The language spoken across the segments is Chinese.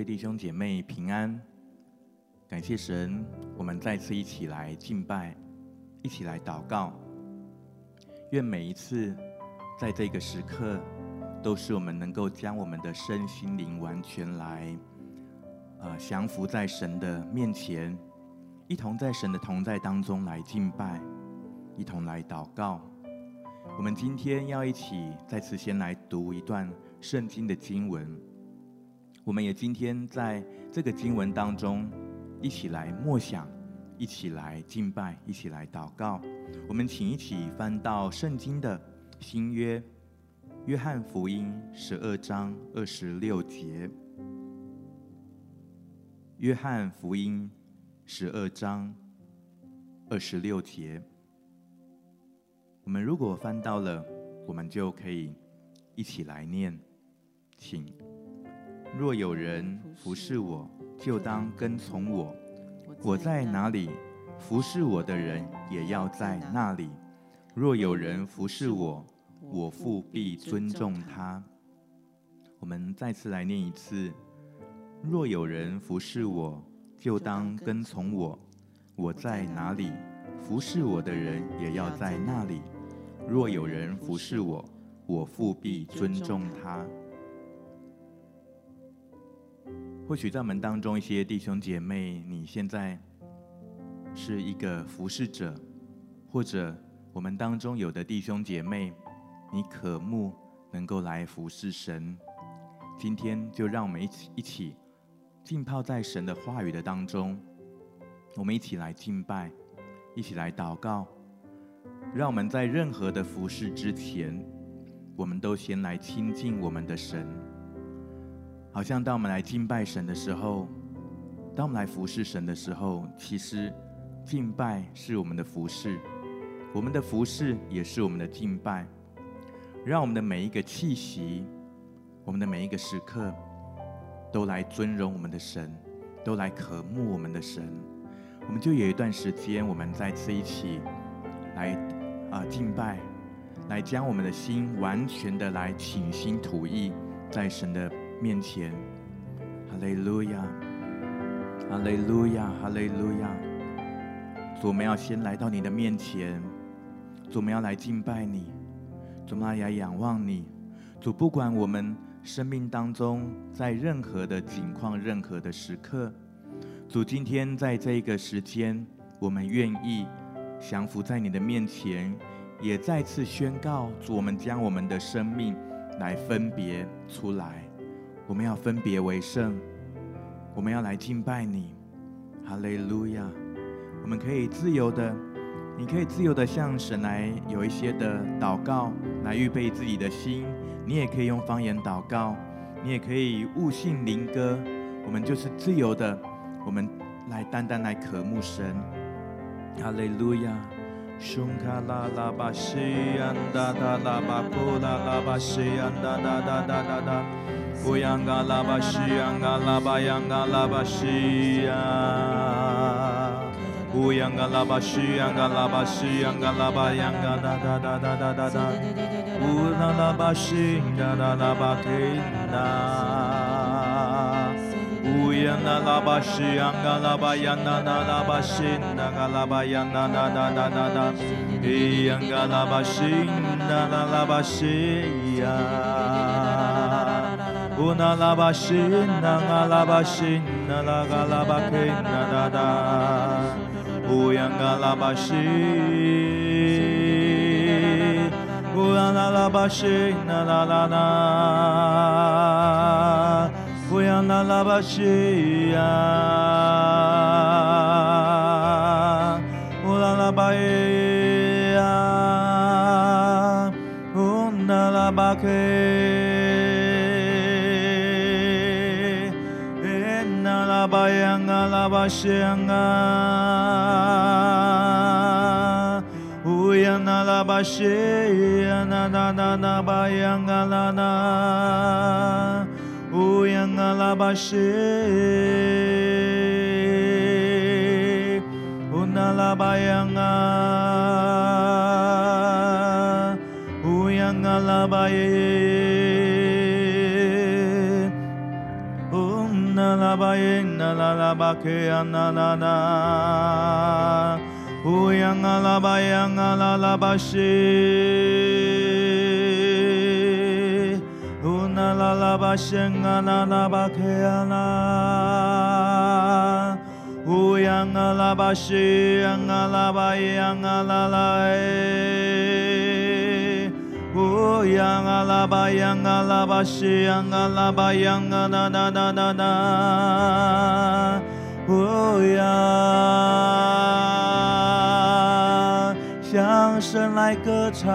位弟兄姐妹平安，感谢神，我们再次一起来敬拜，一起来祷告。愿每一次在这个时刻，都是我们能够将我们的身心灵完全来，呃，降服在神的面前，一同在神的同在当中来敬拜，一同来祷告。我们今天要一起再次先来读一段圣经的经文。我们也今天在这个经文当中，一起来默想，一起来敬拜，一起来祷告。我们请一起翻到圣经的新约，约翰福音十二章二十六节。约翰福音十二章二十六节。我们如果翻到了，我们就可以一起来念，请。若有人服侍我，就当跟从我。我在哪里，服侍我的人也要在那里。若有人服侍我，我父必尊重他。我们再次来念一次：若有人服侍我，就当跟从我。我在哪里，服侍我的人也要在那里。若有人服侍我，我父必尊重他。或许在我们当中一些弟兄姐妹，你现在是一个服侍者，或者我们当中有的弟兄姐妹，你渴慕能够来服侍神。今天就让我们一起一起浸泡在神的话语的当中，我们一起来敬拜，一起来祷告。让我们在任何的服侍之前，我们都先来亲近我们的神。好像当我们来敬拜神的时候，当我们来服侍神的时候，其实敬拜是我们的服侍，我们的服侍也是我们的敬拜。让我们的每一个气息，我们的每一个时刻，都来尊荣我们的神，都来渴慕我们的神。我们就有一段时间，我们再次一起来啊、敬拜，来将我们的心完全的来倾心吐意在神的面前，哈利路亚，哈利路亚，哈利路亚。主，我们要先来到你的面前，主，我们要来敬拜你，主，我们要来仰望你。主，不管我们生命当中在任何的境况、任何的时刻，主，今天在这个时间，我们愿意降服在你的面前，也再次宣告，主，我们将我们的生命来分别出来。我们要分别为圣，我们要来敬拜你，哈利路亚！我们可以自由的，你可以自由的向神来有一些的祷告，来预备自己的心。你也可以用方言祷告，你也可以悟性灵歌。我们就是自由的，我们来单单来渴慕神，哈利路亚！胸卡拉拉巴西安达达拉巴库拉拉巴西安达达达达达达。乌央嘎拉巴西央嘎拉巴央嘎拉巴西呀，乌央嘎拉巴西央嘎拉巴西央嘎拉巴央嘎哒哒哒哒哒哒哒，乌那拉巴西哒哒拉巴给呐，乌央那拉巴西央嘎拉巴央那那拉巴西那嘎拉巴央那那那那那那，伊央嘎拉巴西那那拉巴西呀。乌那拉巴西那阿拉巴西那拉嘎拉巴克那哒哒，乌央嘎拉巴西，乌央那拉巴西那啦啦啦，乌央那拉巴西呀，乌拉拉巴耶呀，乌那拉巴克。央啊，拉巴西央啊，乌央那拉 la ba yin na la ba ke na na na u yang la ba yang la la ba shi u na la la ba shen na na la ba yang la la la e 哦，央啊拉巴，央啊拉巴西，央啊拉巴，央啊那那那那那。哦呀，向神来歌唱，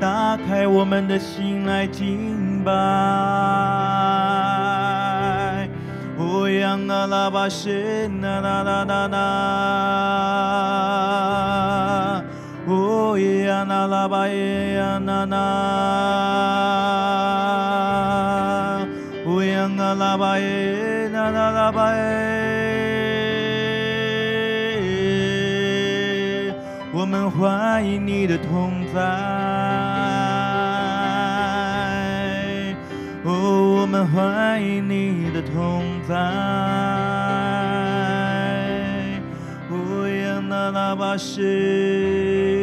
打开我们的心来敬拜。哦，央啊拉巴西，那那那那那。哦耶呀那拉巴耶呀那那，哦呀那拉巴耶那那拉巴耶，我们欢迎你的同在，哦，我们欢迎你的同在，哦呀那拉巴西。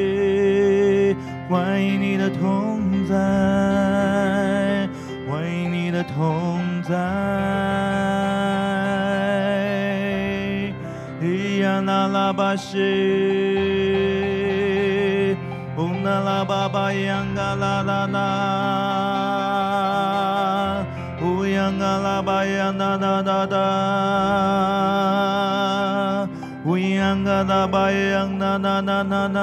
欢迎你的同在，欢迎你的同在。咿呀那拉巴西，唵那拉巴巴呀嘎啦啦啦，唵呀嘎啦巴呀那那那那。乌央嘎达巴央那那那那那，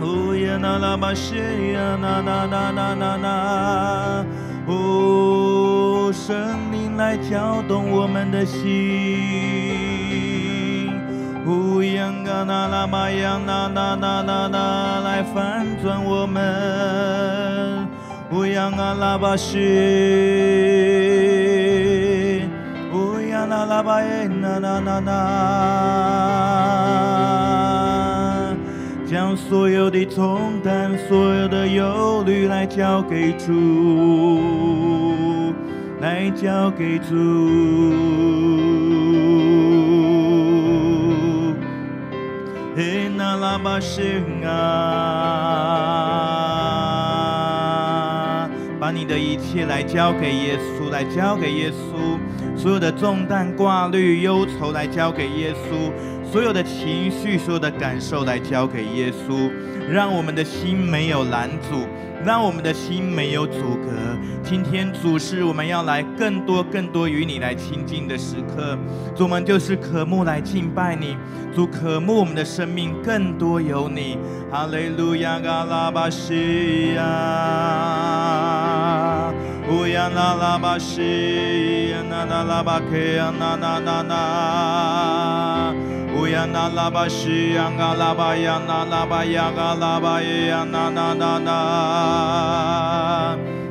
乌呀那拉巴西呀那那那那那那，哦，圣灵来搅动我们的心，乌央嘎那拉巴央那那那那那来翻转我们，乌央嘎拉巴西。那拉巴耶那那那那，将所有的重担、所有的忧虑来交给主，来交给主。嘿，那拉巴西啊，把你的一切来交给耶稣，来交给耶稣。所有的重担、挂虑、忧愁来交给耶稣，所有的情绪、所有的感受来交给耶稣，让我们的心没有拦阻，让我们的心没有阻隔。今天主是我们要来更多、更多与你来亲近的时刻，主，我们就是渴慕来敬拜你，主渴慕我们的生命更多有你。哈利路亚，嘎拉巴西亚。乌呀那拉巴西呀那那拉巴克呀那那那那，乌呀那拉巴西呀嘎拉巴呀那拉巴呀嘎拉巴耶呀那那那那，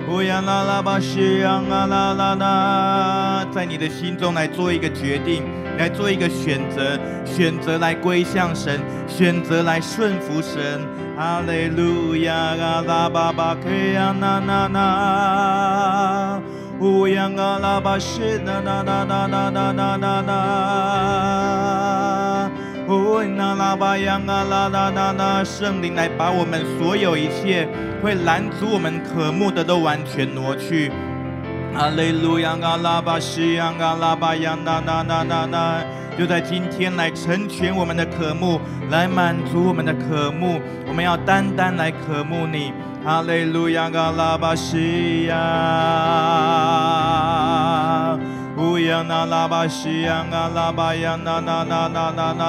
乌呀那拉巴西呀嘎啦啦啦，在你的心中来做一个决定，来做一个选择，选择来归向神，选择来顺服神。哈利路亚，阿拉巴巴克亚那那那，乌央啊拉巴西那那那那那那那那那，乌那拉巴央阿拉那那那，圣灵来把我们所有一切会拦阻我们渴慕的都完全挪去。哈利路亚，阿拉巴西亚阿拉巴央那那那那那。就在今天来成全我们的渴慕，来满足我们的渴慕。我们要单单来渴慕你，哈利路亚，嘎拉巴西亚，乌央那拉巴西亚，嘎拉巴亚那那那那那那，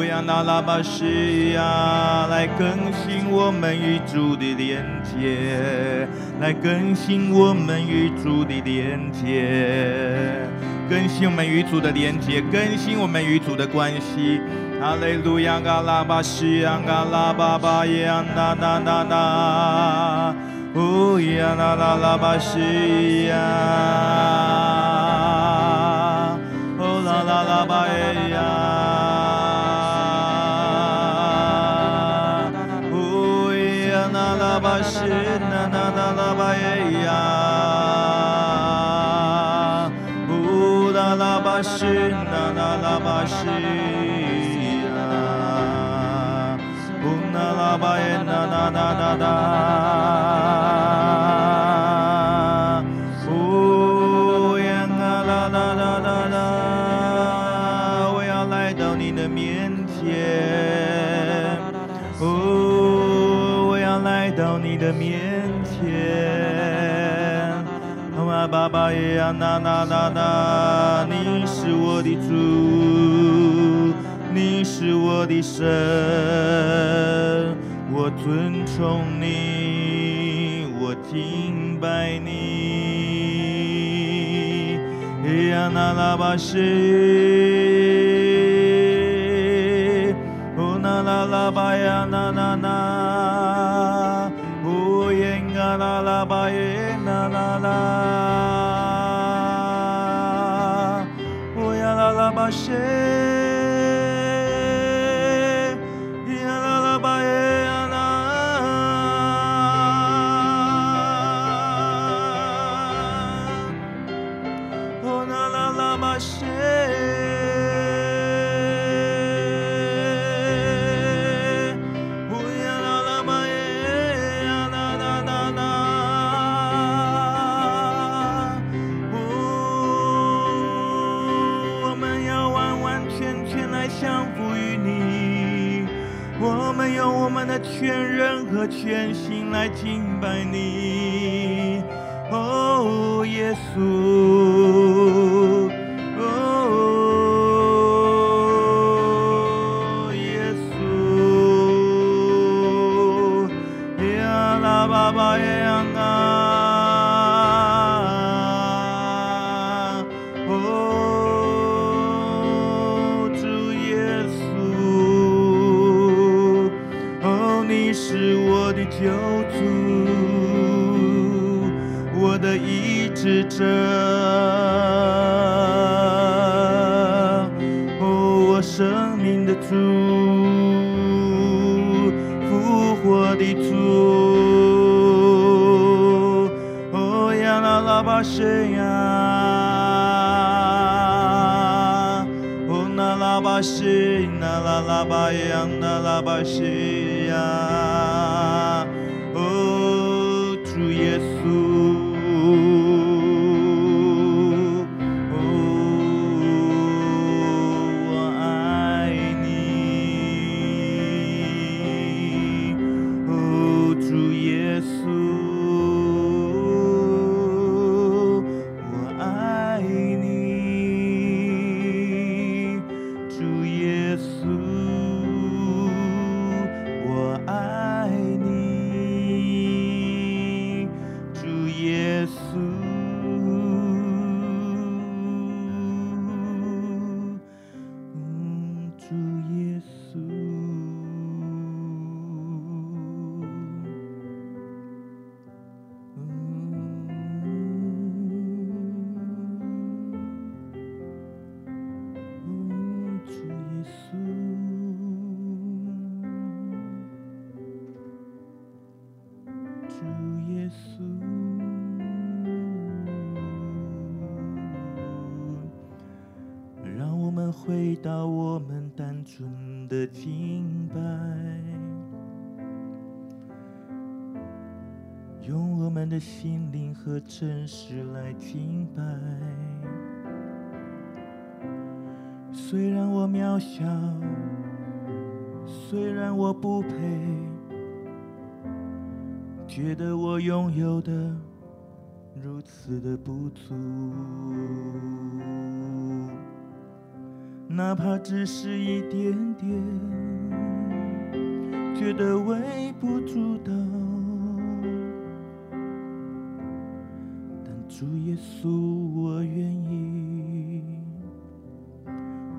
乌央那拉巴西亚，来更新我们与主的连接，来更新我们与主的连接。更新我们与主的连接，更新我们与主的关系。哈利路亚，嘎拉巴西亚，嘎拉巴巴耶，那那那那，乌呀那拉拉巴西呀，哦啦啦啦巴耶拉巴西呀，吽那拉巴耶那那那那那，哦呀啦啦啦啦啦，我要来到你的面前，哦，我要来到你的面前，啊爸爸耶呀那那那那，是我的神，我尊崇你，我敬拜你，呀那拉巴西，哦那拉拉巴呀那那那，哦耶呀那拉巴耶那那那，哦呀啦啦巴西。全心来敬拜你，哦，耶稣，活的主，哦呀啦啦巴西呀，哦那拉巴西那啦啦巴呀那拉巴西纯的敬拜，用我们的心灵和诚实来敬拜。虽然我渺小，虽然我不配。觉得我拥有的如此的不足，哪怕只是一点点，觉得微不足道。但主耶稣，我愿意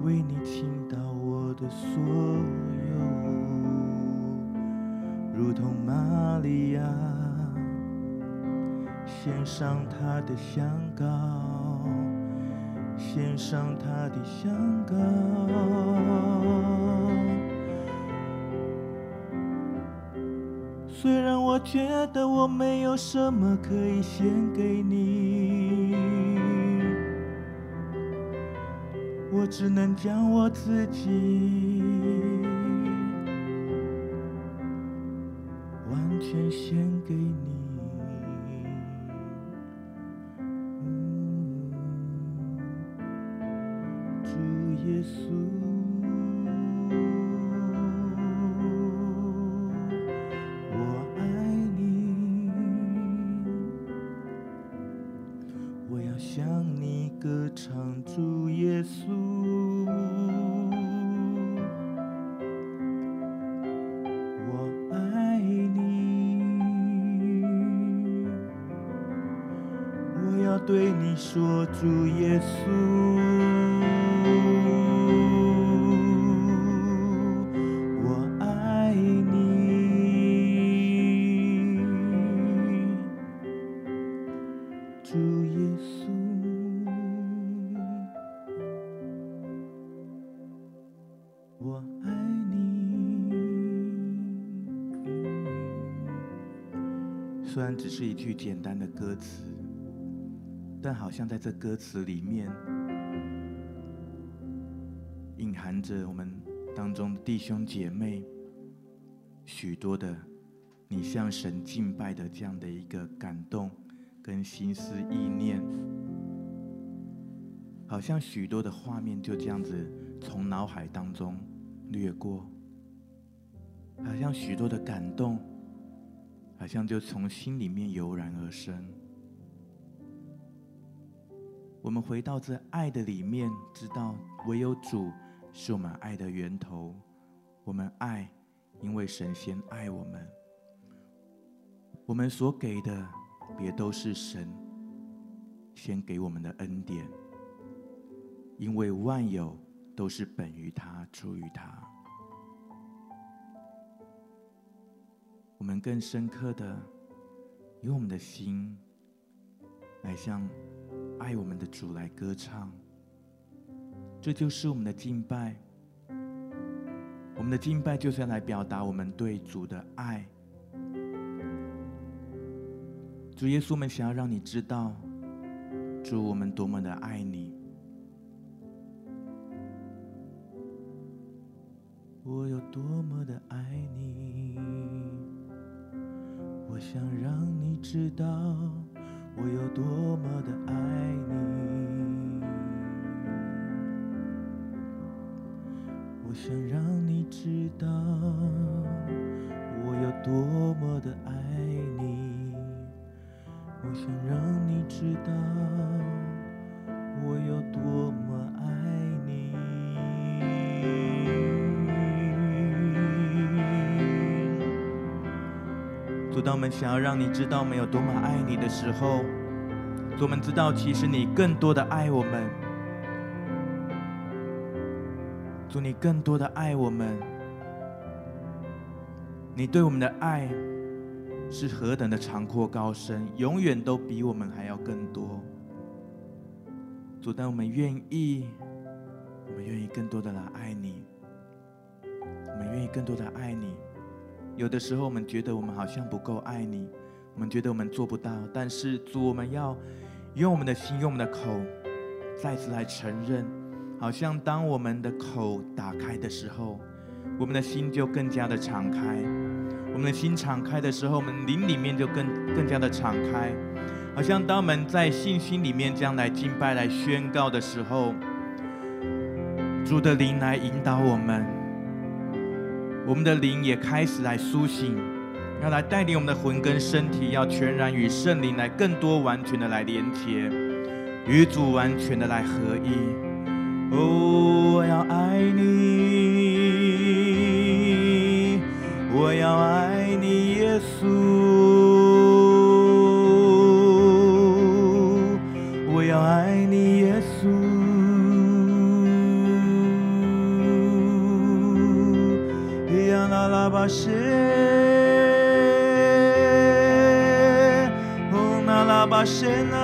为你倾倒我的所有。如同玛利亚献上她的香膏，献上他的香膏。虽然我觉得我没有什么可以献给你，我只能将我自己对你说主耶稣，我爱你。主耶稣，我爱你。虽然只是一句简单的歌词。但好像在这歌词里面，隐含着我们当中弟兄姐妹许多的你向神敬拜的这样的一个感动跟心思意念，好像许多的画面就这样子从脑海当中掠过，好像许多的感动，好像就从心里面油然而生。我们回到这爱的里面，知道唯有主是我们爱的源头。我们爱，因为神先爱我们。我们所给的，别都是神先给我们的恩典。因为万有都是本于他，出于他。我们更深刻的，用我们的心来向。爱我们的主来歌唱，这就是我们的敬拜。我们的敬拜就是要来表达我们对主的爱。主耶稣，我们想要让你知道，主我们多么的爱你。我有多么的爱你，我想让你知道。我有多么的爱你，我想让你知道，我有多么的爱你，我想让你知道，我有多么当我们想要让你知道我们有多么爱你的时候，我们知道其实你更多的爱我们。主，你更多的爱我们，你对我们的爱是何等的长阔高深，永远都比我们还要更多。主，当我们愿意，我们愿意更多的来爱你，我们愿意更多的爱你。有的时候，我们觉得我们好像不够爱你，我们觉得我们做不到。但是主，我们要用我们的心，用我们的口，再次来承认。好像当我们的口打开的时候，我们的心就更加的敞开。我们的心敞开的时候，我们灵里面就更更加的敞开。好像当我们在信心里面将来敬拜、来宣告的时候，主的灵来引导我们。我们的灵也开始来苏醒，要来带领我们的魂跟身体，要全然与圣灵来更多完全的来连接，与主完全的来合一。哦，我要爱你，我要爱你，耶稣。谢，哦，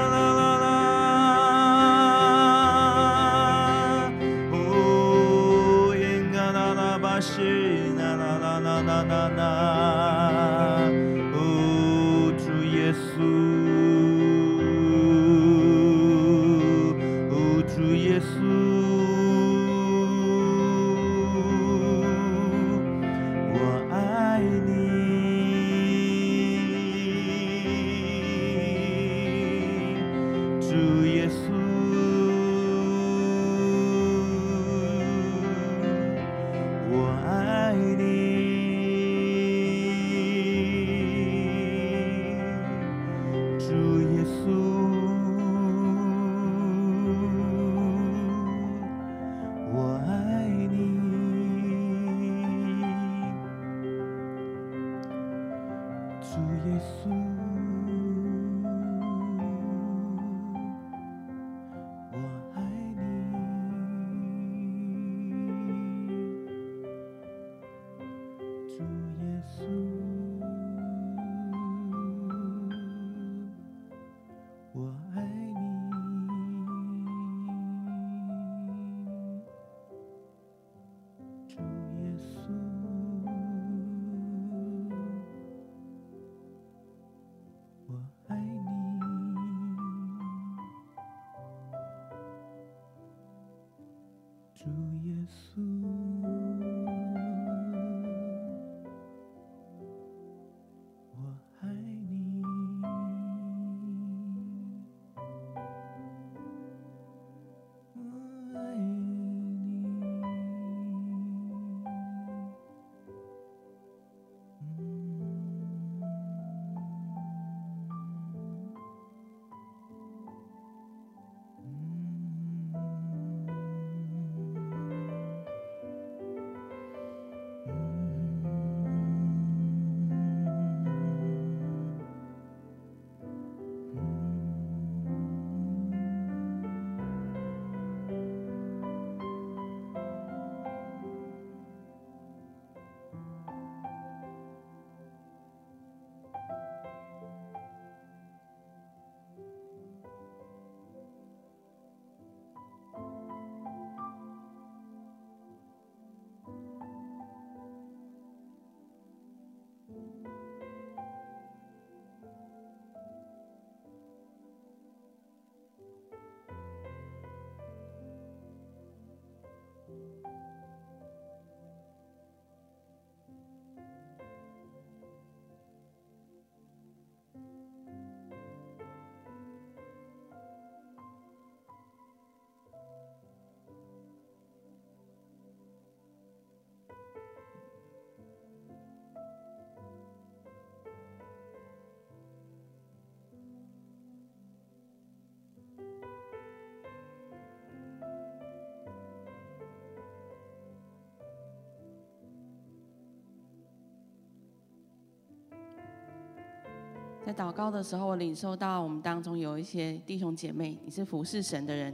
在祷告的时候，我领受到我们当中有一些弟兄姐妹，你是服侍神的人，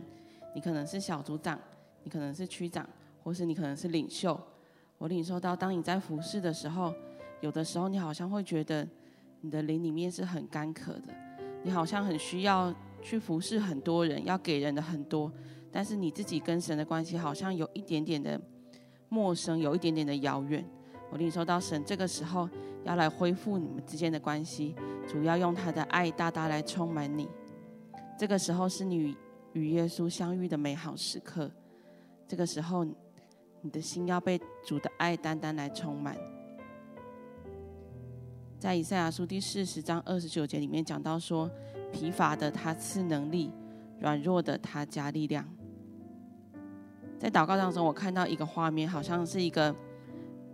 你可能是小组长，你可能是区长，或是你可能是领袖。我领受到，当你在服侍的时候，有的时候你好像会觉得你的灵里面是很干渴的，你好像很需要去服侍很多人，要给人的很多，但是你自己跟神的关系好像有一点点的陌生，有一点点的遥远。我领受到神这个时候要来恢复你们之间的关系，主要用他的爱大大来充满你。这个时候是你与耶稣相遇的美好时刻。这个时候，你的心要被主的爱单单来充满。在以赛亚书第四十章二十九节里面讲到说：“疲乏的他赐能力，软弱的他加力量。”在祷告当中，我看到一个画面，好像是一个。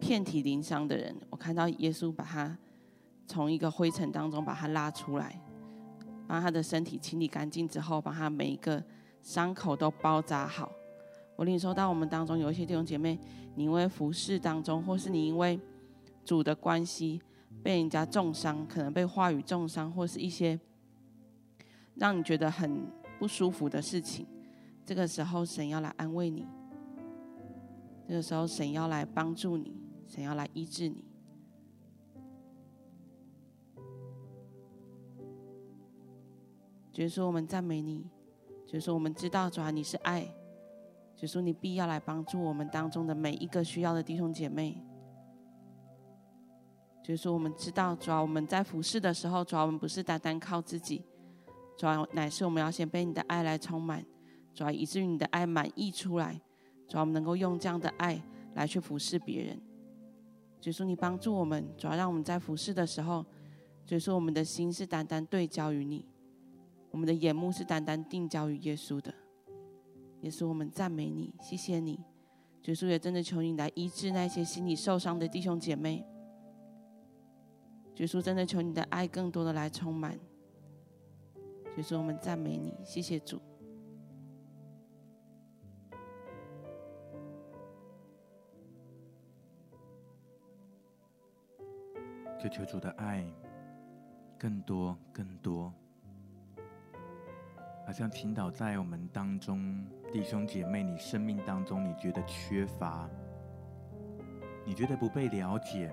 遍体鳞伤的人，我看到耶稣把他从一个灰尘当中把他拉出来，把他的身体清理干净之后，把他每一个伤口都包扎好。我领受到我们当中有一些弟兄姐妹，你因为服侍当中，或是你因为主的关系被人家重伤，可能被话语重伤，或是一些让你觉得很不舒服的事情，这个时候神要来安慰你，这个时候神要来帮助你。神要来医治你，就说我们赞美你，就是说我们知道主啊，你是爱，就是说你必要来帮助我们当中的每一个需要的弟兄姐妹。就是说我们知道主啊，我们在服侍的时候，主啊，我们不是单单靠自己，主啊，乃是我们要先被你的爱来充满，主啊，以至于你的爱满溢出来，主啊，我们能够用这样的爱来去服侍别人。主说：“你帮助我们，主要让我们在服侍的时候，主说我们的心是单单对焦于你，我们的眼目是单单定焦于耶稣的。耶稣，我们赞美你，谢谢你。主说也真的求你来医治那些心里受伤的弟兄姐妹。主说真的求你的爱更多的来充满。主说我们赞美你，谢谢主。”求求主的爱更多、更多，好像倾倒在我们当中，弟兄姐妹，你生命当中你觉得缺乏，你觉得不被了解、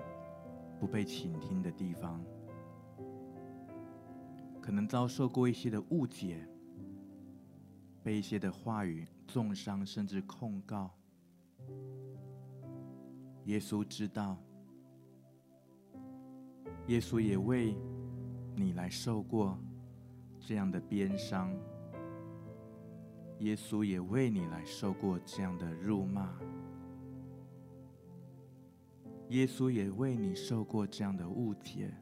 不被倾听的地方，可能遭受过一些的误解，被一些的话语重伤，甚至控告。耶稣知道。耶稣也为你来受过这样的鞭伤，耶稣也为你来受过这样的辱骂，耶稣也为你受过这样的误解。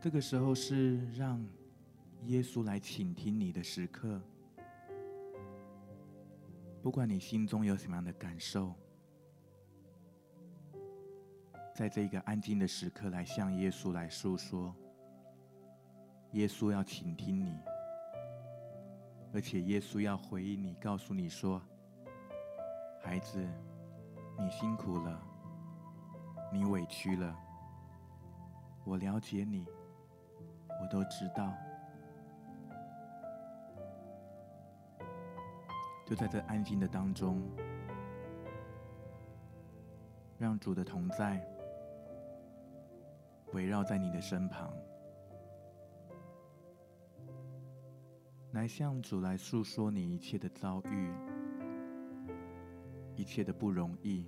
这个时候是让耶稣来倾听你的时刻。不管你心中有什么样的感受，在这个安静的时刻，来向耶稣来诉说。耶稣要倾听你，而且耶稣要回应你，告诉你说：“孩子，你辛苦了，你委屈了，我了解你，我都知道。”就在这安静的当中，让主的同在围绕在你的身旁，来向主来诉说你一切的遭遇，一切的不容易，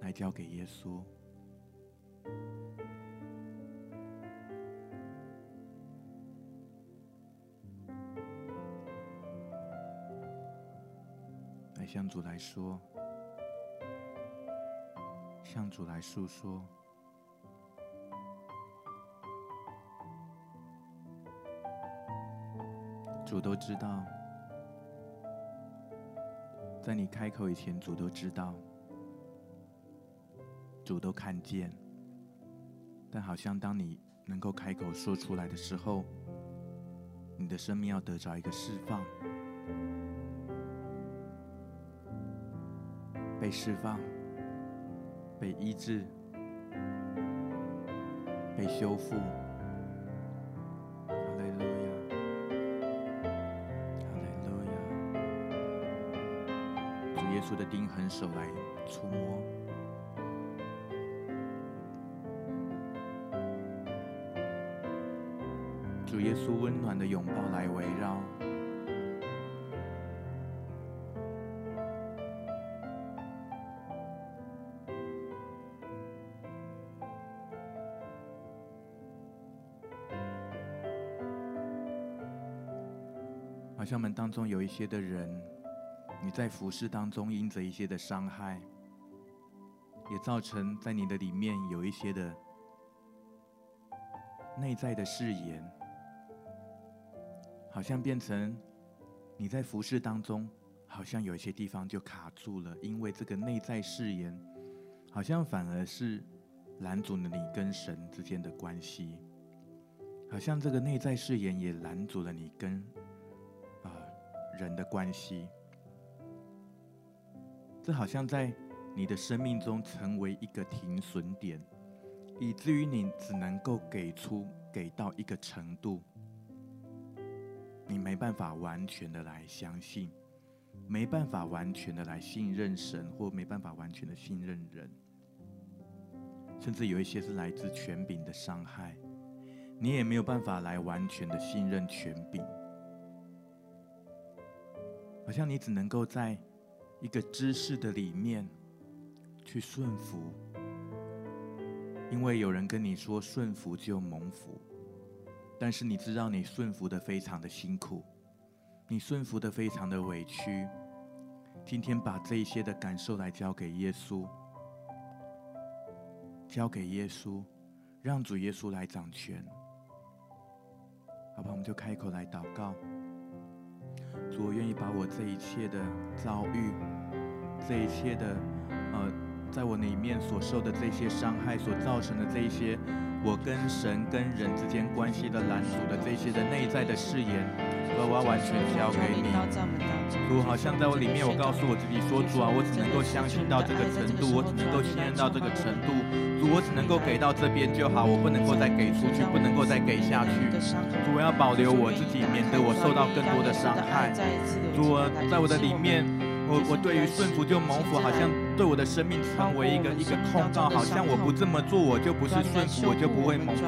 来交给耶稣。来向主来说，向主来诉说，主都知道，在你开口以前，主都知道，主都看见，但好像当你能够开口说出来的时候，你的生命要得着一个释放。被释放，被医治，被修复。哈利路亚，哈利路亚。主耶稣的钉痕手来触摸，主耶稣温暖的拥抱来围绕。像我们当中有一些的人，你在服侍当中因着一些的伤害，也造成在你的里面有一些的内在的誓言，好像变成你在服侍当中，好像有一些地方就卡住了，因为这个内在誓言，好像反而是拦阻了你跟神之间的关系，好像这个内在誓言也拦阻了你跟。人的关系，这好像在你的生命中成为一个停损点，以至于你只能够给出给到一个程度，你没办法完全的来相信，没办法完全的来信任神，或没办法完全的信任人，甚至有一些是来自权柄的伤害，你也没有办法来完全的信任权柄。好像你只能够在一个知识的里面去顺服，因为有人跟你说顺服就蒙福，但是你知道你顺服的非常的辛苦，你顺服的非常的委屈。今天把这一些的感受来交给耶稣，交给耶稣，让主耶稣来掌权，好吧？我们就开口来祷告。我愿意把我这一切的遭遇，这一切的，呃，在我里面所受的这些伤害所造成的这一些我跟神跟人之间关系的拦阻的这些的内在的誓言，我要完全交给你。主好像在我里面，我告诉我自己说：主啊，我只能够相信到这个程度，我只能够信任到这个程度。主，我只能够给到这边就好，我不能够再给出去，不能够再给下去。主，我要保留我自己，免得我受到更多的伤害。主，在我的里面。我我对于顺服就蒙福，好像对我的生命成为一个一个控告，好像我不这么做，我就不是顺服，我就不会蒙福。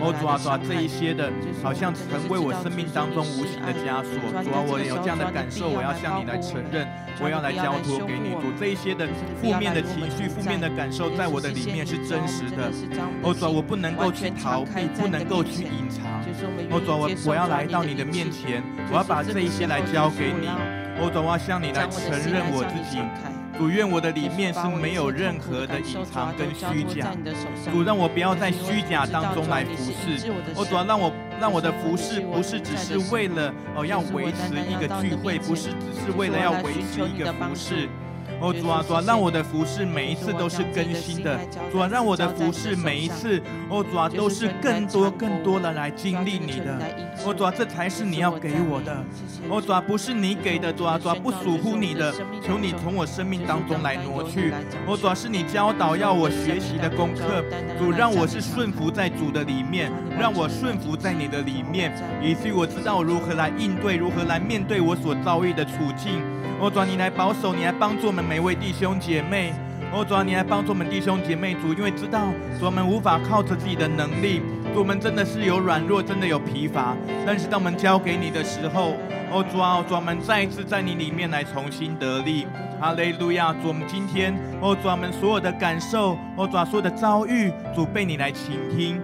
哦，主啊，主啊，这一些的，好像成为我生命当中无形的枷锁。主啊，我有这样的感受，我要向你来承认，我要来交托给你。主，这一些的负面的情绪、负面的感受，在我的里面是真实的。哦，主啊，我不能够去逃避，不能够去隐藏。哦，主啊，我我要来到你的面前，我要把这一些来交给你。我总要向你来承认我自己，主，愿我的里面是没有任何的隐藏跟虚假，主，让我不要在虚假当中来服侍。我主要让我让我的服侍不是只是为了哦要维持一个聚会，不是只是为了要维持一个服侍。哦，主啊，主啊，让我的服饰每一次都是更新的。主啊，让我的服饰每一次，哦，主啊，都是更多更多的来经历你的。哦，主啊，这才是你要给我的。哦，主啊，不是你给的，主啊，主啊，不属乎你的，求你从我生命当中来挪去。哦，主啊，是你教导要我学习的功课。主，让我是顺服在主的里面，让我顺服在你的里面，以至于我知道如何来应对，如何来面对我所遭遇的处境。我，主，你来保守，你来帮助我们每位弟兄姐妹。我，主，你来帮助我们弟兄姐妹。主，因为知道，我们无法靠着自己的能力，我们真的是有软弱，真的有疲乏。但是当我们交给你的时候，哦，主啊，主，我们再一次在你里面来重新得力。哈利路亚！主，我们今天，哦，主，我们所有的感受，哦，主啊，所有的遭遇，主被你来倾听。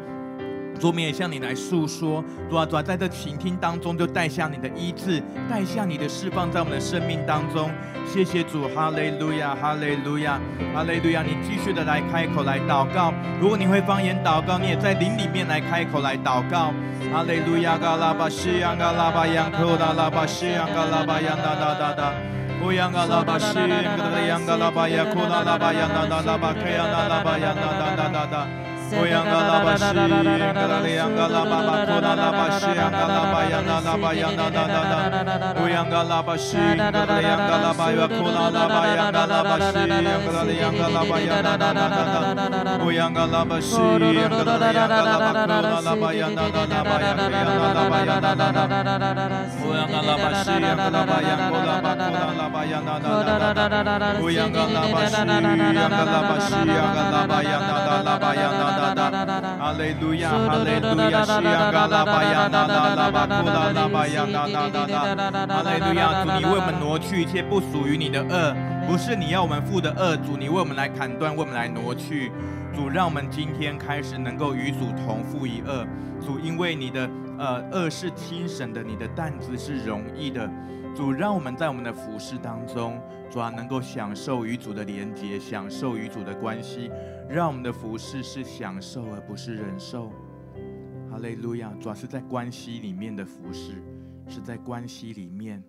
主，我们也向你来诉说，主啊，主啊，在这倾听当中，就带下你的医治，带下你的释放，在我们的生命当中。谢谢主，哈利路亚，哈利路亚，哈利路亚！你继续的来开口来祷告。如果你会方言祷告，你也在灵里面来开口来祷告。哈利路亚，嘎拉巴西扬，嘎拉巴扬，库拉拉巴西扬，嘎拉巴扬，哒哒哒哒。乌扬嘎拉巴西，嘎拉扬，嘎拉巴扬，库拉拉巴扬，哒哒拉巴开扬，哒拉巴扬，哒哒哒哒哒。乌央嘎拉巴西，嘎拉里央嘎拉巴巴，库拉拉巴西，央嘎拉巴央，那拉巴央，那那那那。乌央嘎拉巴西，嘎拉里央嘎拉巴央，库拉拉巴央，那拉巴西，央嘎拉里央嘎拉巴央，那那那那。乌央嘎拉巴西，央嘎拉里央嘎拉巴，库拉拉巴央，那那那巴央，库拉拉巴央，那那那。乌央嘎拉巴西，央嘎拉巴央，库拉巴库拉拉巴央，那那那。乌央嘎拉巴西，央嘎拉巴西，央嘎拉巴央，那那那巴央，那。哈利路亚，哈利路亚，西亚嘎拉巴亚，那那拉巴库拉拉巴亚，那那那那，哈利路亚，你为我们挪去一切不，是你要我们负的恶，主你为我们来砍断，为我们来挪去，主让我们今天开始能够与主同负一轭，主因为你的呃轭是轻省的，你的担子是容易的，主让我们在我们的服事当中，主啊能够享受与主的连结，享受与主的关系。让我们的服饰是享受而不是忍受，哈利路亚！主要是在关系里面的服饰，是在关系里面，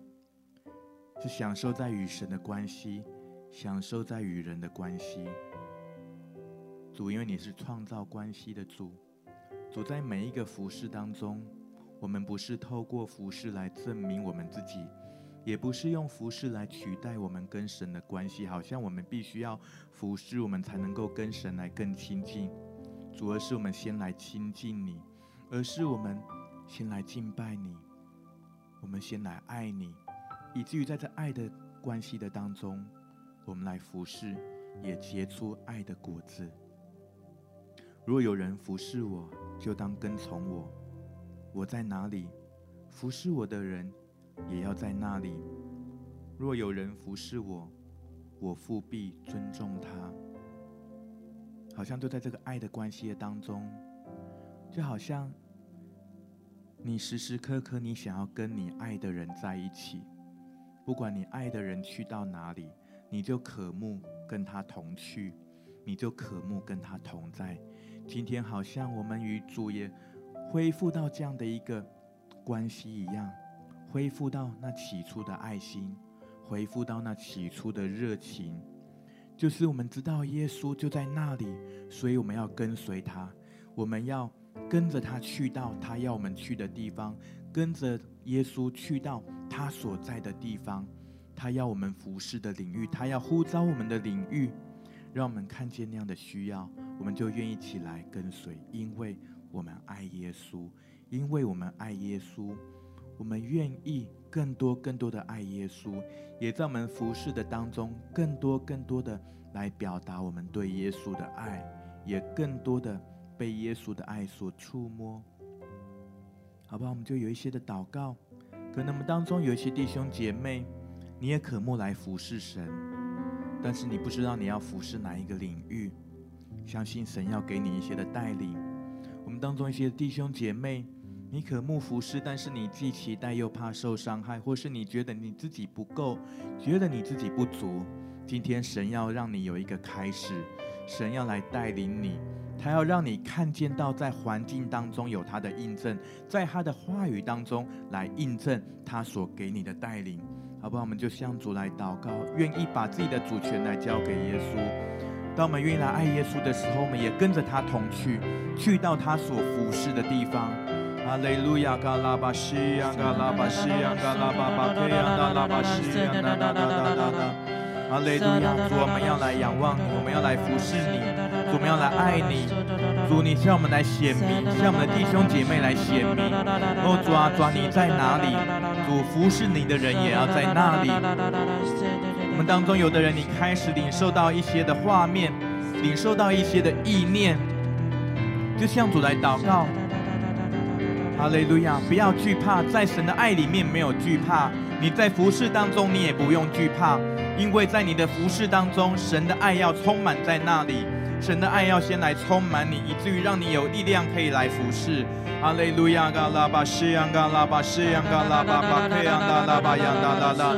是享受在与神的关系，享受在与人的关系。主，因为你是创造关系的主，主在每一个服饰当中，我们不是透过服饰来证明我们自己。也不是用服事来取代我们跟神的关系，好像我们必须要服事，我们才能够跟神来更亲近。主，而是我们先来亲近你，而是我们先来敬拜你，我们先来爱你，以至于在这爱的关系的当中，我们来服侍，也结出爱的果子。如果有人服侍我，就当跟从我。我在哪里，服侍我的人，也要在那里。若有人服侍我，我父必尊重他。好像就在这个爱的关系当中，就好像你时时刻刻你想要跟你爱的人在一起，不管你爱的人去到哪里，你就渴慕跟他同去，你就渴慕跟他同在。今天好像我们与主也恢复到这样的一个关系一样。恢复到那起初的爱心，恢复到那起初的热情，就是我们知道耶稣就在那里，所以我们要跟随他。我们要跟着他去到他要我们去的地方，跟着耶稣去到他所在的地方，他要我们服侍的领域，他要呼召我们的领域，让我们看见那样的需要，我们就愿意起来跟随，因为我们爱耶稣，因为我们爱耶稣，我们愿意更多更多的爱耶稣，也在我们服侍的当中，更多更多的来表达我们对耶稣的爱，也更多的。被耶稣的爱所触摸，好不好？我们就有一些的祷告。可能我们当中有一些弟兄姐妹，你也渴慕来服侍神，但是你不知道你要服侍哪一个领域。相信神要给你一些的带领。我们当中一些弟兄姐妹，你渴慕服侍，但是你既期待又怕受伤害，或是你觉得你自己不够，觉得你自己不足。今天神要让你有一个开始，神要来带领你。他要让你看见到，在环境当中有他的印证，在他的话语当中来印证他所给你的带领，好不好？我们就向主来祷告，愿意把自己的主权来交给耶稣。当我们愿意来爱耶稣的时候，我们也跟着他同去，去到他所服侍的地方。哈利路亚，嘎拉巴西亚，嘎拉巴西亚，嘎拉巴巴拉巴西亚，嘎拉巴拉巴拉。哈利路亚，主，我们要来仰望你，我们要来服侍你。主，我们要来爱你。主，你向我们来显明，向我们的弟兄姐妹来显明。哦，主啊，主啊，你在哪里？主，服侍你的人也要在那里。我们当中有的人，你开始领受到一些的画面，领受到一些的意念，就向主来祷告。哈利路亚！不要惧怕，在神的爱里面没有惧怕。你在服侍当中，你也不用惧怕，因为在你的服侍当中，神的爱要充满在那里。神的爱要先来充满你，以至于让你有力量可以来服侍。哈利路亚！嘎拉巴西扬嘎拉巴西扬嘎拉巴巴克扬嘎拉巴扬嘎拉拉。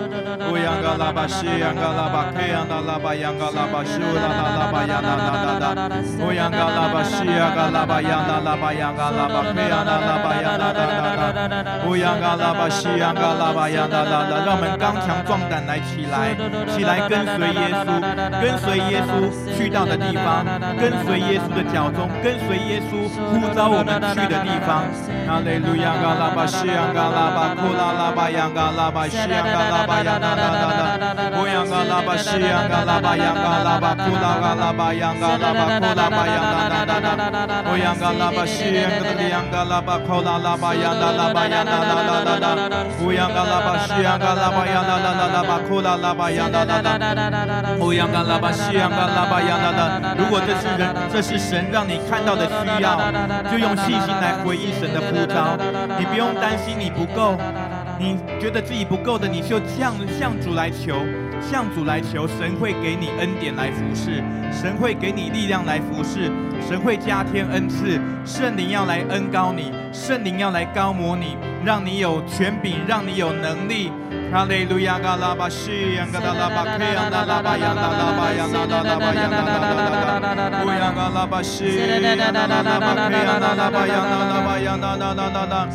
乌扬嘎拉巴西扬嘎拉巴克扬嘎拉巴扬嘎拉巴西乌拉拉拉巴扬嘎拉拉拉。乌扬嘎拉巴西扬嘎拉巴扬嘎拉巴扬嘎拉巴克扬嘎拉巴扬嘎拉拉拉。乌扬嘎拉巴西扬嘎拉巴扬嘎拉拉。让我们刚强壮胆来起来，起来跟随耶稣，跟随耶稣去到的地方。跟随耶稣的脚踪，跟随耶稣呼召我们去的地方。哈利路亚，嘎拉巴西扬嘎拉巴库拉拉巴扬嘎拉巴西扬嘎拉巴扬嘎拉拉拉。乌扬嘎拉巴西扬嘎拉巴扬嘎拉巴库拉嘎拉巴扬嘎拉巴库拉巴扬嘎拉拉拉。乌扬嘎拉巴西扬嘎利扬嘎拉巴库拉拉巴扬嘎拉巴扬嘎拉拉拉拉。乌扬嘎拉巴西扬嘎拉巴扬嘎拉拉拉巴库拉拉巴扬嘎拉拉。乌扬嘎拉巴西扬嘎拉巴扬嘎拉。如果这是人，这是神让你看到的需要，就用信心来回应神的呼召。你不用担心你不够，你觉得自己不够的，你就向向主来求，向主来求，神会给你恩典来服侍，神会给你力量来服侍，神会加添恩赐，圣灵要来恩高你，圣灵要来高摩你，让你有权柄，让你有能力。哈利路亚，嘎拉巴西扬嘎拉巴克扬嘎拉巴扬嘎拉巴扬嘎拉巴扬嘎拉巴扬嘎拉巴，乌扬嘎拉巴西扬嘎拉巴克扬嘎拉巴扬嘎拉巴扬嘎拉拉拉，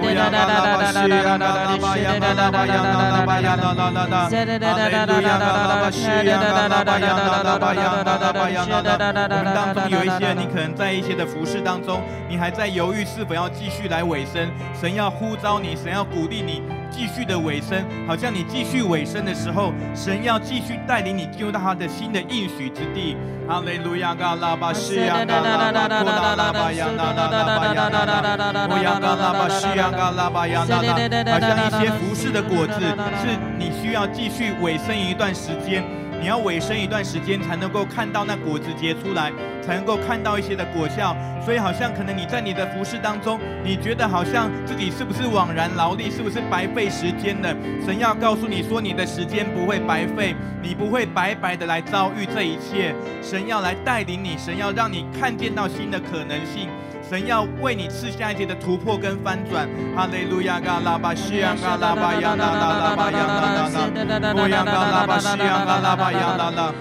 乌扬嘎拉巴西扬嘎拉巴扬嘎拉巴扬嘎拉巴扬嘎拉拉拉，哈利路亚，嘎拉巴西扬嘎拉巴扬嘎拉巴扬嘎拉巴扬嘎拉拉。我们当中有一些，你可能在一些的服事当中，你还在犹豫是否要继续来委身，神要呼召你，神要鼓励你。继续的委身，好像你继续尾声的时候，神要继续带领你进入到他的新的应许之地。哈利路亚，嘎拉巴西呀，嘎拉巴库拉拉巴亚，拉拉拉巴亚，拉拉拉拉，乌亚嘎拉巴西呀，嘎拉巴亚，拉拉，好像一些服饰的果子，是你需要继续尾声一段时间。你要尾声一段时间，才能够看到那果子结出来，才能够看到一些的果效。所以，好像可能你在你的服饰当中，你觉得好像自己是不是枉然劳力，是不是白费时间的？神要告诉你说，你的时间不会白费，你不会白白的来遭遇这一切。神要来带领你，神要让你看见到新的可能性。神要为你赐下一天的突破跟翻转，哈利路亚，嘎拉巴西呀嘎拉巴呀，啦啦拉巴扬嘎拉拉，乌扬嘎拉巴西呀嘎拉巴扬嘎拉，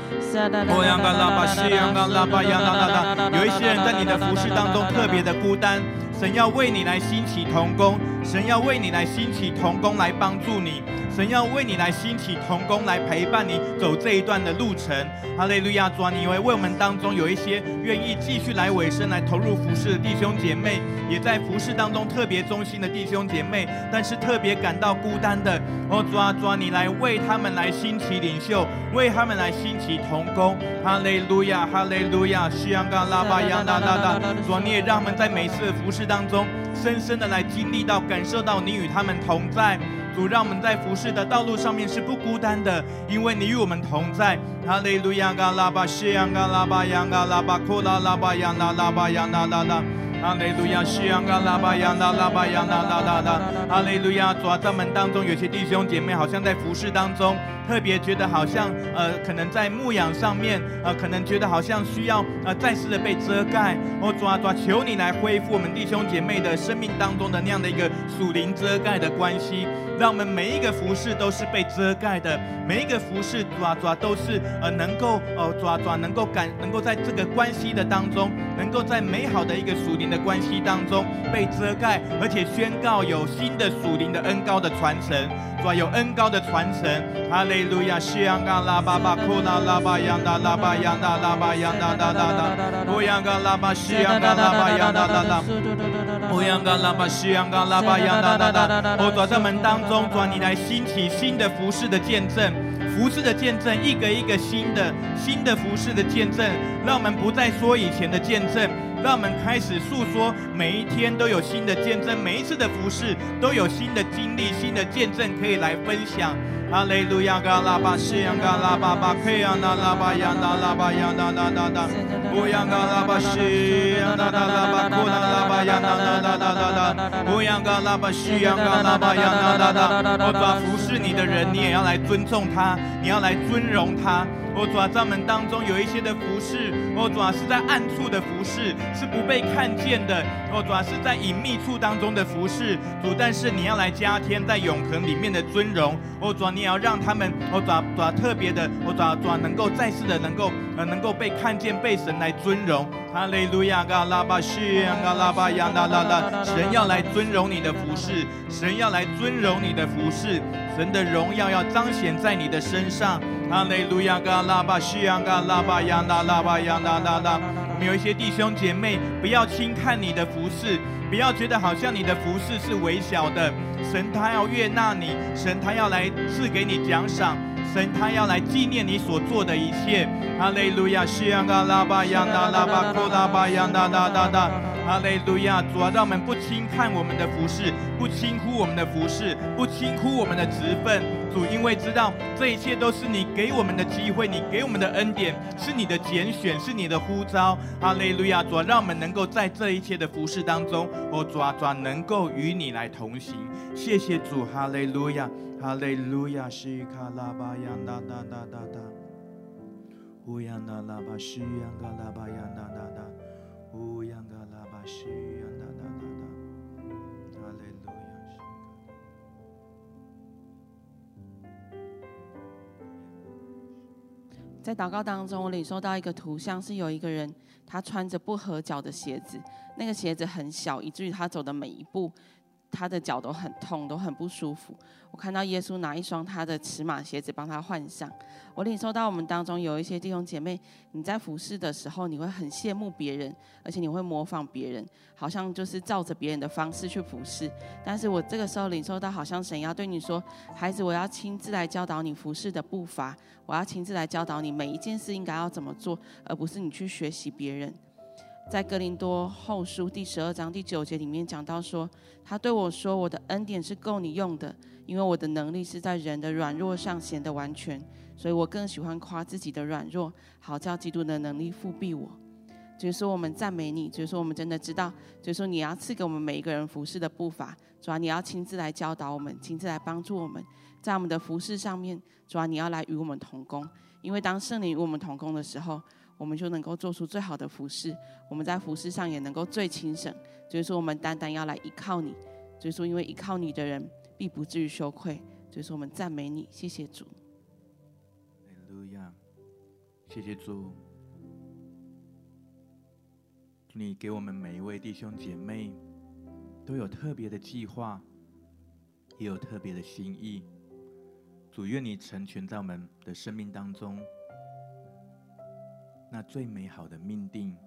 乌扬嘎拉巴西呀嘎拉巴呀，啦啦啦。有一些人在你的服饰当中特别的孤单。神要为你来兴起同工，神要为你来兴起同工来帮助你，神要为你来兴起同工来陪伴你走这一段的路程。哈利路亚！主啊，你以为为我们当中有一些愿意继续来委身来投入服侍的弟兄姐妹，也在服侍当中特别忠心的弟兄姐妹，但是特别感到孤单的，哦，主啊，主啊，你来为他们来兴起领袖，为他们来兴起同工。哈利路亚！哈利路亚！西洋嘎拉巴扬达达达，主啊，你也让他们在每次服侍当中，深深的来经历到、感受到你与他们同在。主，让我们在服侍的道路上面是不孤单的，因为你与我们同在。哈利路亚！嘎拉巴西洋嘎拉巴扬嘎拉巴库拉拉巴扬达拉巴扬达达达。哈利路亚！西洋嘎拉巴扬达拉巴扬达达达达。哈利路亚！主啊，在我们当中有些弟兄姐妹好像在服侍当中。特别觉得好像呃，可能在牧养上面呃，可能觉得好像需要呃，再次的被遮盖。哦，主啊，主啊，求你来恢复我们弟兄姐妹的生命当中的那样的一个属灵遮盖的关系，让我们每一个服侍都是被遮盖的，每一个服侍，主啊，主啊，都是呃，能够呃，主啊，主啊，能够感，能够在这个关系的当中，能够在美好的一个属灵的关系当中被遮盖，而且宣告有新的属灵的恩膏的传承。主啊，有恩膏的传承，哈利路亚，西洋嘎拉巴巴库拉拉巴扬达拉巴扬达拉巴扬达达达达，乌央嘎拉巴西洋嘎拉巴扬达达达，乌央嘎拉巴西洋嘎拉巴扬达达达。哦，主啊，在门当中，主啊，你来兴起新的服事的见证，服事的见证，一个一个新的新的服事的见证，让我们不再说以前的见证。让我们开始诉说，每一天都有新的见证，每一次的服事都有新的经历、新的见证可以来分享。哈利路亚，嘎拉巴西扬，嘎拉巴巴，佩扬那拉巴扬那拉巴扬那那那那，乌扬嘎拉巴西扬那那拉巴库那拉巴扬那那那那那那，乌扬嘎拉巴西扬，嘎拉巴扬那那那。我主啊，服侍你的人，你也要来尊重他，你要来尊荣他。哦，主啊，在门当中有一些的服饰，哦，主啊，是在暗处的服饰，是不被看见的。哦，主啊，是在隐秘处当中的服饰，主，但是你要来加添在永恒里面的尊荣。哦，主啊，你也要让他们，哦，主啊，主啊，特别的，哦，主啊，主啊，能够再次的能够，呃，能够被看见，被神来尊荣。哈利路亚，嘎拉巴西，嘎拉巴亚，啦啦啦，神要来尊荣你的服饰，神要来尊荣你的服饰，神的荣耀要彰显在你的身上。哈利路亚，嘎拉巴西扬，嘎拉巴扬，啦啦巴扬，啦啦啦。我们有一些弟兄姐妹，不要轻看你的服饰，不要觉得好像你的服饰是微小的。神他要悦纳你，神他要来赐给你奖赏，神他要来纪念你所做的一切。哈利路亚，西扬，嘎拉巴扬，啦啦巴库拉巴扬，啦啦啦啦。哈利路亚，主啊，让我们不轻看我们的服饰，不轻忽我们的服饰，不轻忽我们的职分。主，因为知道这一切都是你给我们的机会，你给我们的恩典，是你的拣选，是你的呼召。哈利路亚，主，让我们能够在这一切的服侍当中，哦，主啊，主，能够与你来同行。谢谢主，哈利路亚，哈利路亚，西卡拉巴呀哒哒哒哒哒，乌央那拉巴西央嘎拉巴呀哒哒哒，乌央嘎。在祷告当中，我领受到一个图像，是有一个人，他穿着不合脚的鞋子，那个鞋子很小，以至于他走的每一步。他的脚都很痛，都很不舒服。我看到耶稣拿一双他的尺码鞋子帮他换上。我领受到我们当中有一些弟兄姐妹，你在服侍的时候，你会很羡慕别人，而且你会模仿别人，好像就是照着别人的方式去服侍。但是我这个时候领受到，好像神要对你说：“孩子，我要亲自来教导你服侍的步伐，我要亲自来教导你每一件事应该要怎么做，而不是你去学习别人。”在哥林多后书第十二章第九节里面讲到说，他对我说：“我的恩典是够你用的，因为我的能力是在人的软弱上显得完全，所以我更喜欢夸自己的软弱，好叫基督的能力复辟我。”就是说，我们赞美你，就是说，我们真的知道，就是说，你要赐给我们每一个人服侍的步伐，主要你要亲自来教导我们，亲自来帮助我们，在我们的服侍上面，主要你要来与我们同工，因为当圣灵与我们同工的时候。我们就能够做出最好的服侍，我们在服侍上也能够最轻省。就是说，我们单单要来依靠你。就是说，因为依靠你的人必不至于羞愧。所以说，我们赞美你，谢谢主。谢谢主。你给我们每一位弟兄姐妹都有特别的计划，也有特别的心意。主，愿你成全在我们的生命当中那最美好的命定，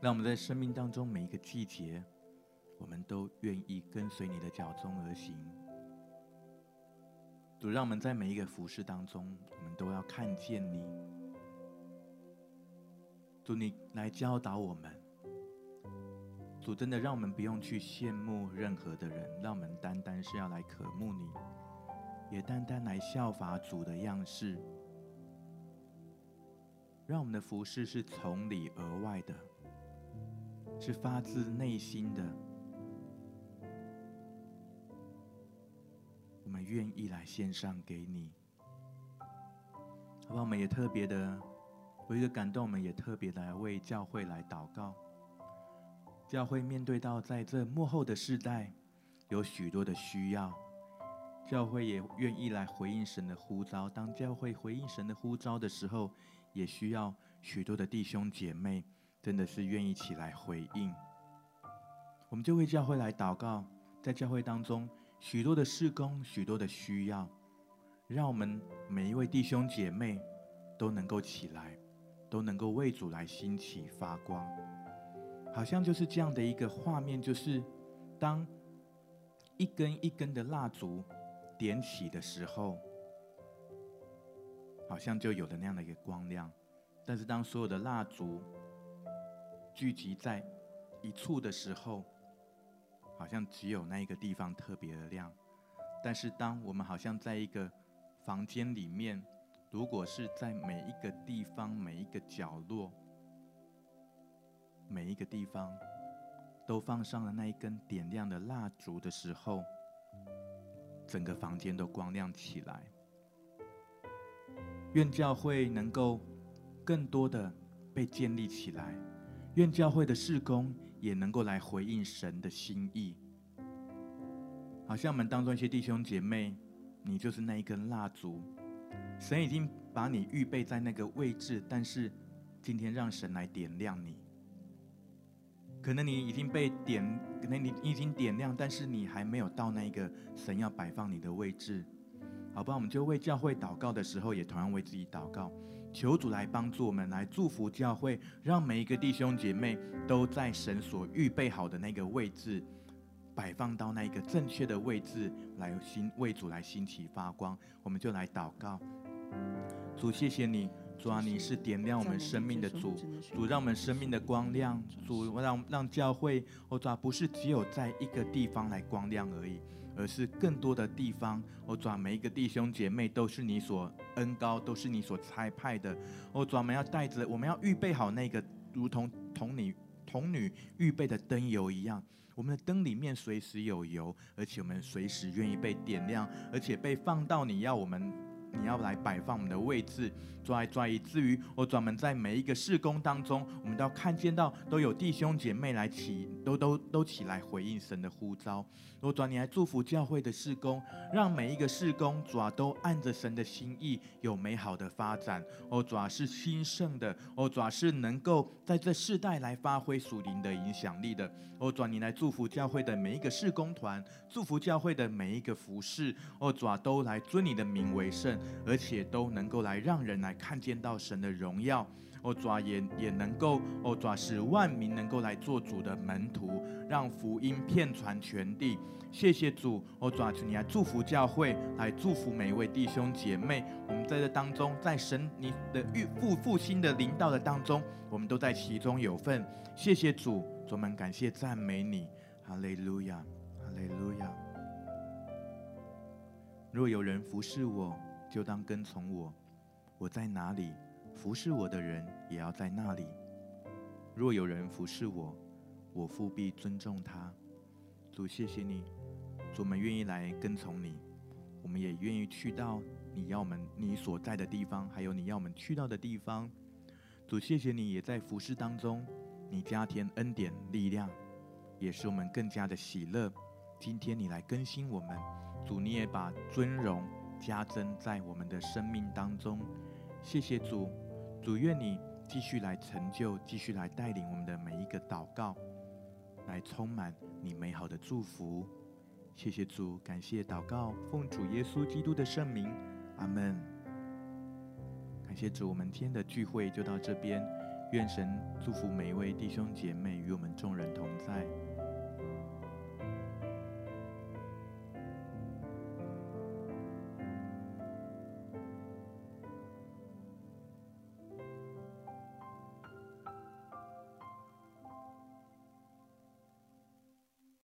让我们在生命当中每一个季节，我们都愿意跟随你的脚踪而行。主，让我们在每一个服饰当中，我们都要看见你。主，你来教导我们。主，真的让我们不用去羡慕任何的人，让我们单单是要来渴慕你，也单单来效法主的样式。让我们的服饰是从里而外的，是发自内心的。我们愿意来献上给你，好不好？我们也特别的，有一个感动，我们也特别来为教会来祷告。教会面对到在这幕后的世代，有许多的需要，教会也愿意来回应神的呼召。当教会回应神的呼召的时候，也需要许多的弟兄姐妹，真的是愿意起来回应。我们就为教会来祷告，在教会当中。许多的事工，许多的需要，让我们每一位弟兄姐妹都能够起来，都能够为主来兴起发光。好像就是这样的一个画面，就是当一根一根的蜡烛点起的时候，好像就有了那样的一个光亮。但是当所有的蜡烛聚集在一处的时候，好像只有那一个地方特别的亮，但是当我们好像在一个房间里面，如果是在每一个地方、每一个角落、每一个地方都放上了那一根点亮的蜡烛的时候，整个房间都光亮起来。愿教会能够更多的被建立起来，愿教会的事工。也能够来回应神的心意，好像我们当中一些弟兄姐妹，你就是那一根蜡烛，神已经把你预备在那个位置，但是今天让神来点亮你。可能你已经被点，可能你已经点亮，但是你还没有到那个神要摆放你的位置，好吧？我们就为教会祷告的时候，也同样为自己祷告。求主来帮助我们，来祝福教会，让每一个弟兄姐妹都在神所预备好的那个位置，摆放到那一个正确的位置，来兴为主来兴起发光。我们就来祷告，主谢谢你，主啊，你是点亮我们生命的主，主让我们生命的光亮，主让让教会，哦主啊，不是只有在一个地方来光亮而已。而是更多的地方，哦，主啊，每一个弟兄姐妹都是你所恩高，都是你所差派的。哦，主啊，我们要带着，我们要预备好那个如同童女童女预备的灯油一样。我们的灯里面随时有油，而且我们随时愿意被点亮，而且被放到你要我们。你要来摆放我们的位置，抓一抓，以至于我专门在每一个事工当中，我们都要看见到都有弟兄姐妹来起，都都都起来回应神的呼召。我转，你来祝福教会的事工，让每一个事工主都按着神的心意有美好的发展。我主是兴盛的，我主是能够在这世代来发挥属灵的影响力的。我转，你来祝福教会的每一个事工团，祝福教会的每一个服事。我主都来尊你的名为圣。而且都能够来让人来看见到神的荣耀，哦，主也也能够哦，主使万民能够来做主的门徒，让福音遍传全地。谢谢主，哦，主求你来祝福教会，来祝福每一位弟兄姐妹。我们在这当中，在神你的预复复兴的领导的当中，我们都在其中有份。谢谢主，主们感谢赞美你，哈利路亚，哈利路亚。若有人服侍我，就当跟从我，我在哪里，服侍我的人也要在那里。若有人服侍我，我父必尊重他。主，谢谢你，主，我们愿意来跟从你，我们也愿意去到你要我们你所在的地方，还有你要我们去到的地方。主，谢谢你，也在服侍当中，你加添恩典力量，也使我们更加的喜乐。今天你来更新我们，主，你也把尊荣。加增在我们的生命当中，谢谢主，主愿你继续来成就，继续来带领我们的每一个祷告。来充满你美好的祝福。谢谢主，感谢祷告，奉主耶稣基督的圣名，阿门。感谢主，我们今天的聚会就到这边。愿神祝福每一位弟兄姐妹与我们众人同在。